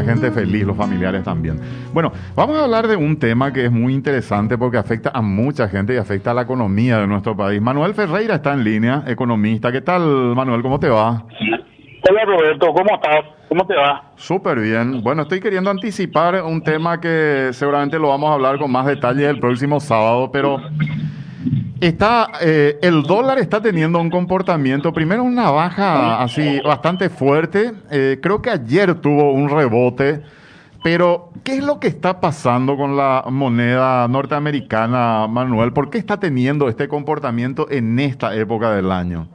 la gente feliz, los familiares también. Bueno, vamos a hablar de un tema que es muy interesante porque afecta a mucha gente y afecta a la economía de nuestro país. Manuel Ferreira está en línea, economista. ¿Qué tal, Manuel? ¿Cómo te va? Hola Roberto, ¿cómo estás? ¿Cómo te va? Súper bien. Bueno, estoy queriendo anticipar un tema que seguramente lo vamos a hablar con más detalle el próximo sábado, pero Está, eh, el dólar está teniendo un comportamiento, primero una baja así bastante fuerte. Eh, creo que ayer tuvo un rebote, pero ¿qué es lo que está pasando con la moneda norteamericana, Manuel? ¿Por qué está teniendo este comportamiento en esta época del año?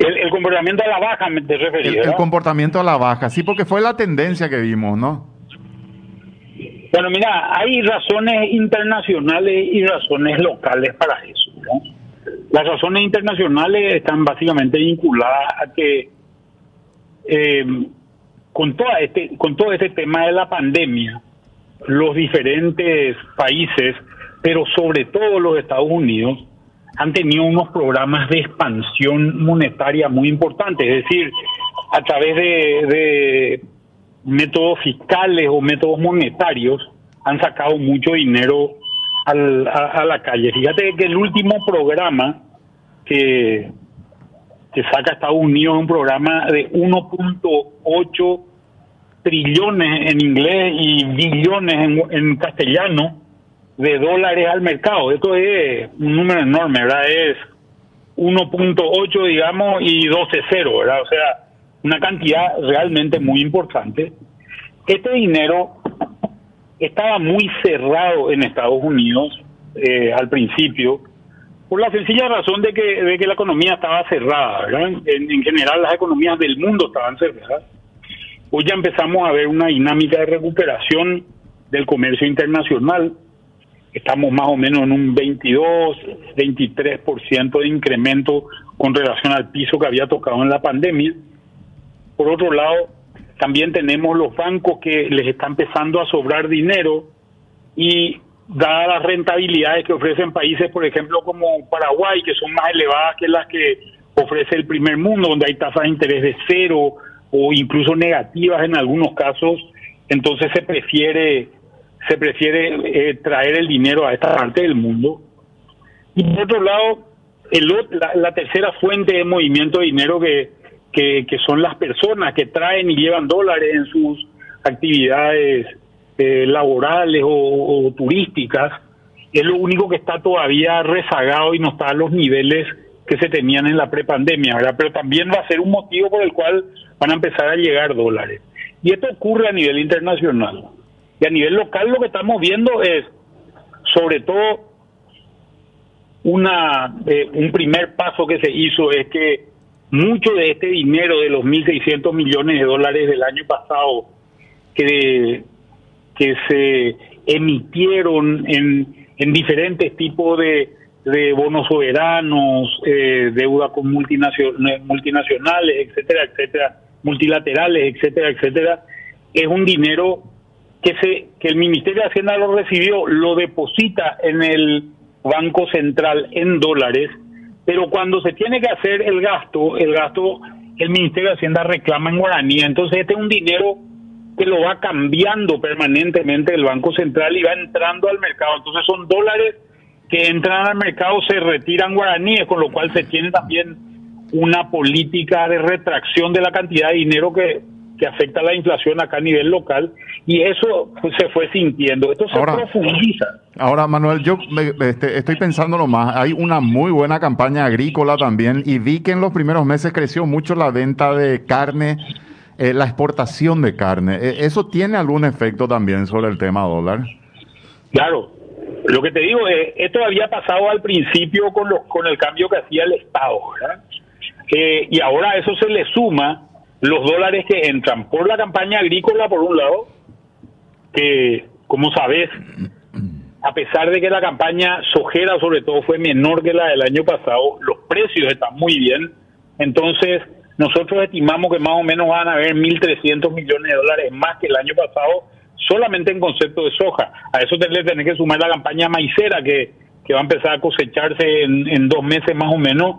El, comportamiento a la baja, te refería. el comportamiento a la baja, sí, porque fue la tendencia que vimos, ¿no? Bueno, mira, hay razones internacionales y razones locales para eso. Las razones internacionales están básicamente vinculadas a que eh, con, toda este, con todo este tema de la pandemia, los diferentes países, pero sobre todo los Estados Unidos, han tenido unos programas de expansión monetaria muy importantes, es decir, a través de métodos fiscales o métodos monetarios han sacado mucho dinero al, a, la calle. Fíjate que el último programa que, que saca Estados Unidos es un programa de 1.8 trillones en inglés y billones en, en castellano de dólares al mercado. Esto es un número enorme, ¿verdad? Es 1.8, digamos, y 12 cero, ¿verdad? O sea, una cantidad realmente muy importante. Este dinero estaba muy cerrado en Estados Unidos eh, al principio, por la sencilla razón de que, de que la economía estaba cerrada, ¿verdad? En, general las economías del mundo estaban cerradas. Hoy ya empezamos a ver una dinámica de recuperación del comercio internacional. Estamos más o menos en un 22, 23% de incremento con relación al piso que había tocado en la pandemia. Por otro lado, también tenemos los bancos que les está empezando a sobrar dinero y dadas las rentabilidades que ofrecen países, por ejemplo, como Paraguay, que son más elevadas que las que ofrece el primer mundo, donde hay tasas de interés de cero o incluso negativas en algunos casos, entonces se prefiere se prefiere eh, traer el dinero a esta parte del mundo. Y por otro lado, el, la, la tercera fuente de movimiento de dinero que que, son las personas que traen y llevan dólares en sus actividades eh, laborales o, turísticas, es lo único que está todavía rezagado y no está a los niveles que se tenían en la prepandemia, ¿verdad? Pero también va a ser un motivo por el cual van a empezar a llegar dólares. Y esto ocurre a nivel internacional. Y a nivel local lo que estamos viendo es, sobre todo, una eh, un primer paso que se hizo es que mucho de este dinero de los 1.600 millones de dólares del año pasado que, que se emitieron en, en diferentes tipos de, de bonos soberanos, eh, deuda con multinacionales, multinacionales, etcétera, etcétera, multilaterales, etcétera, etcétera, es un dinero que se que el Ministerio de Hacienda lo recibió, lo deposita en el Banco Central en dólares pero cuando se tiene que hacer el gasto, el gasto, el Ministerio de Hacienda reclama en guaraní. Entonces este es un dinero que lo va cambiando permanentemente el Banco Central y va entrando al mercado. Entonces son dólares que entran al mercado, se retiran guaraníes, con lo cual se tiene también una política de retracción de la cantidad de dinero que, que afecta a la inflación acá a nivel local y eso se fue sintiendo. Esto se profundiza. Ahora, Manuel, yo este, estoy pensando más. Hay una muy buena campaña agrícola también y vi que en los primeros meses creció mucho la venta de carne, eh, la exportación de carne. Eh, ¿Eso tiene algún efecto también sobre el tema dólar? Claro. Lo que te digo es, esto había pasado al principio con, los, con el cambio que hacía el Estado, ¿verdad? Eh, y ahora eso se le suma los dólares que entran por la campaña agrícola, por un lado, que, como sabes, a pesar de que la campaña sojera sobre todo fue menor que la del año pasado, los precios están muy bien. Entonces, nosotros estimamos que más o menos van a haber 1.300 millones de dólares más que el año pasado, solamente en concepto de soja. A eso le tenés que sumar la campaña maicera, que, que va a empezar a cosecharse en, en dos meses más o menos,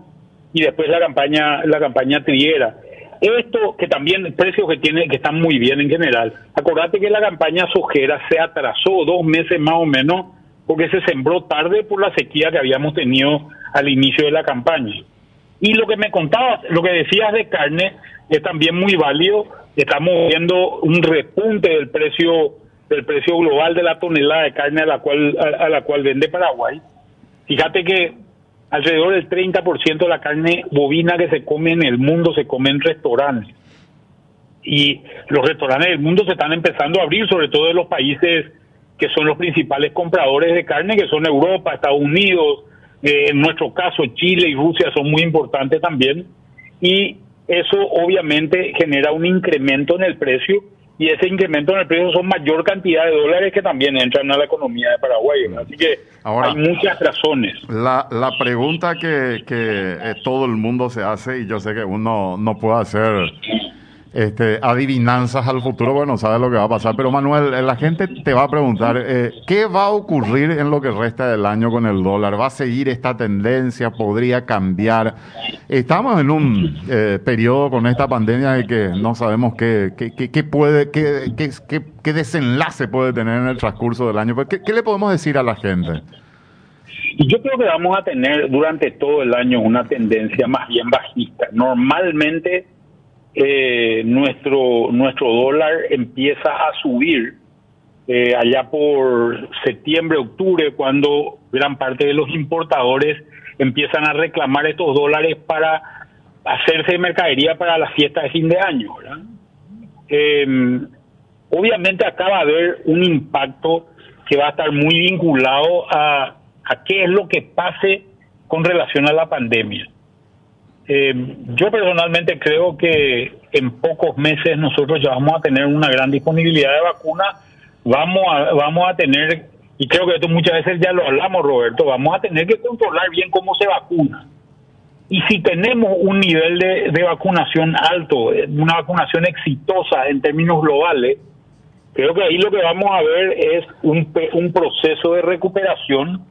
y después la campaña, la campaña triera. Esto que también precios que tiene que están muy bien en general. Acordate que la campaña sojera se atrasó dos meses más o menos porque se sembró tarde por la sequía que habíamos tenido al inicio de la campaña. Y lo que me contabas, lo que decías de carne es también muy válido. Estamos viendo un repunte del precio del precio global de la tonelada de carne a la cual a la cual vende Paraguay. Fíjate que alrededor del 30% de la carne bovina que se come en el mundo se come en restaurantes. Y los restaurantes del mundo se están empezando a abrir, sobre todo en los países que son los principales compradores de carne, que son Europa, Estados Unidos, eh, en nuestro caso Chile y Rusia son muy importantes también. Y eso obviamente genera un incremento en el precio y ese incremento en el precio son mayor cantidad de dólares que también entran a la economía de Paraguay. Así que hay muchas razones. La, la pregunta que, que eh, todo el mundo se hace, y yo sé que uno no puede hacer este, adivinanzas al futuro, bueno, sabe lo que va a pasar. Pero Manuel, eh, la gente te va a preguntar, eh, ¿qué va a ocurrir en lo que resta del año con el dólar? ¿Va a seguir esta tendencia? ¿Podría cambiar? Estamos en un eh, periodo con esta pandemia de que no sabemos qué, qué, qué, puede, qué, qué, qué, desenlace puede tener en el transcurso del año. ¿Qué, ¿Qué le podemos decir a la gente? Yo creo que vamos a tener durante todo el año una tendencia más bien bajista. Normalmente eh, nuestro, nuestro dólar empieza a subir eh, allá por septiembre, octubre, cuando gran parte de los importadores empiezan a reclamar estos dólares para hacerse mercadería para la fiesta de fin de año. Em, obviamente acá va a haber un impacto que va a estar muy vinculado a, a qué es lo que pase con relación a la pandemia. Eh, yo personalmente creo que en pocos meses nosotros ya vamos a tener una gran disponibilidad de vacuna, vamos a, vamos a tener, y creo que esto muchas veces ya lo hablamos Roberto, vamos a tener que controlar bien cómo se vacuna. Y si tenemos un nivel de, de vacunación alto, una vacunación exitosa en términos globales, creo que ahí lo que vamos a ver es un, un proceso de recuperación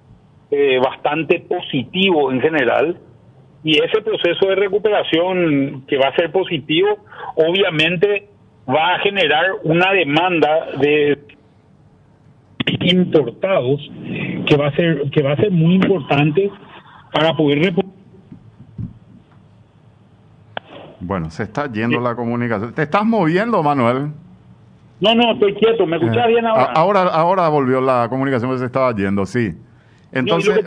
eh, bastante positivo en general y ese proceso de recuperación que va a ser positivo, obviamente va a generar una demanda de importados que va a ser que va a ser muy importante para poder bueno, se está yendo la comunicación. ¿Te estás moviendo, Manuel? No, no, estoy quieto. ¿Me escuchas eh, bien ahora? Ahora, ahora volvió la comunicación, pues se estaba yendo, sí. Entonces,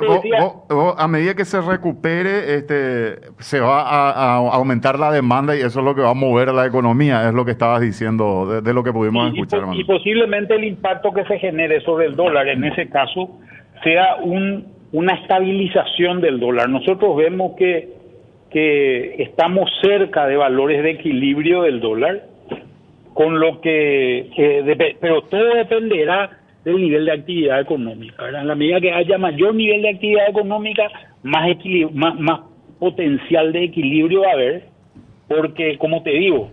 a medida que se recupere, este, se va a, aumentar la demanda y eso es lo que va a mover la economía, es lo que estabas diciendo, de, lo que pudimos escuchar. Y, posiblemente el impacto que se genere sobre el dólar, en ese caso, sea un, una estabilización del dólar. Nosotros vemos que, que estamos cerca de valores de equilibrio del dólar, con lo que, que pero todo dependerá del nivel de actividad económica. En la medida que haya mayor nivel de actividad económica, más, potencial de equilibrio va a haber, porque como te digo,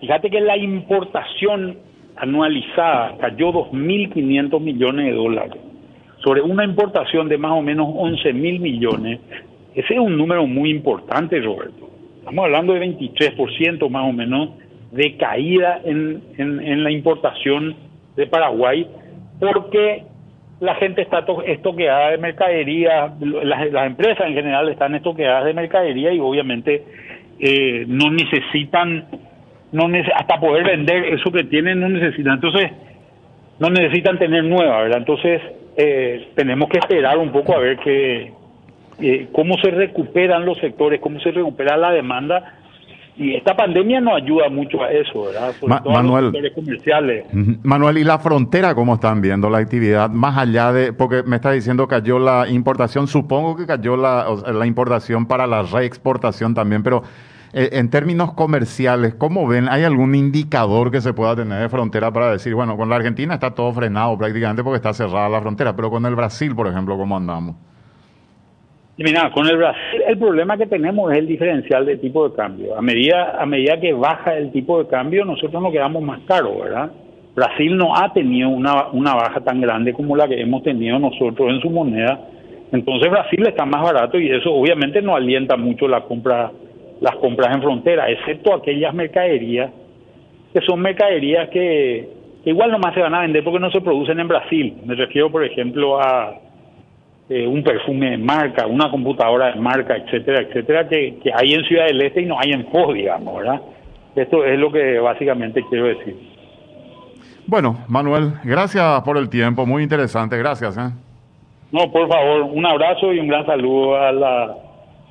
fíjate que la importación anualizada cayó 2.500 millones de dólares sobre una importación de más o menos 11.000 millones. Ese es un número muy importante, Roberto. Estamos hablando de 23% más o menos de caída en la importación de Paraguay porque la gente está estoqueada de mercadería, las, empresas en general están estoqueadas de mercadería y obviamente eh, no necesitan, no hasta poder vender eso que tienen no necesitan, entonces no necesitan tener nueva, ¿verdad? Entonces eh, tenemos que esperar un poco a ver que eh, cómo se recuperan los sectores, cómo se recupera la demanda y esta pandemia no ayuda mucho a eso, ¿verdad? Manuel, comerciales. Manuel, ¿y la frontera cómo están viendo la actividad? Más allá de, porque me está diciendo cayó la importación, supongo que cayó la, la importación para la reexportación también, pero eh, en términos comerciales, ¿cómo ven? ¿Hay algún indicador que se pueda tener de frontera para decir, bueno, con la Argentina está todo frenado prácticamente porque está cerrada la frontera, pero con el Brasil, por ejemplo, ¿cómo andamos? Mira, con el Brasil el problema que tenemos es el diferencial de tipo de cambio. A medida, a medida que baja el tipo de cambio, nosotros nos quedamos más caros, ¿verdad? Brasil no ha tenido una, una baja tan grande como la que hemos tenido nosotros en su moneda. Entonces Brasil está más barato y eso obviamente no alienta mucho la compra las compras en frontera, excepto aquellas mercaderías que son mercaderías que, igual nomás se van a vender porque no se producen en Brasil. Me refiero, por ejemplo, a eh, un perfume de marca, una computadora de marca, etcétera, etcétera, que, que hay en Ciudad del Este y no hay en FOS, digamos, ¿verdad? Esto es lo que básicamente quiero decir. Bueno, Manuel, gracias por el tiempo, muy interesante, gracias. ¿eh? No, por favor, un abrazo y un gran saludo a la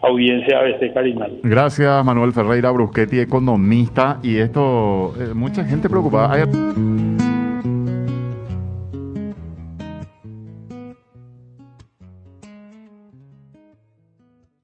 audiencia ABC Carinal. Gracias, Manuel Ferreira Bruschetti, economista, y esto, eh, mucha gente preocupada. Hay...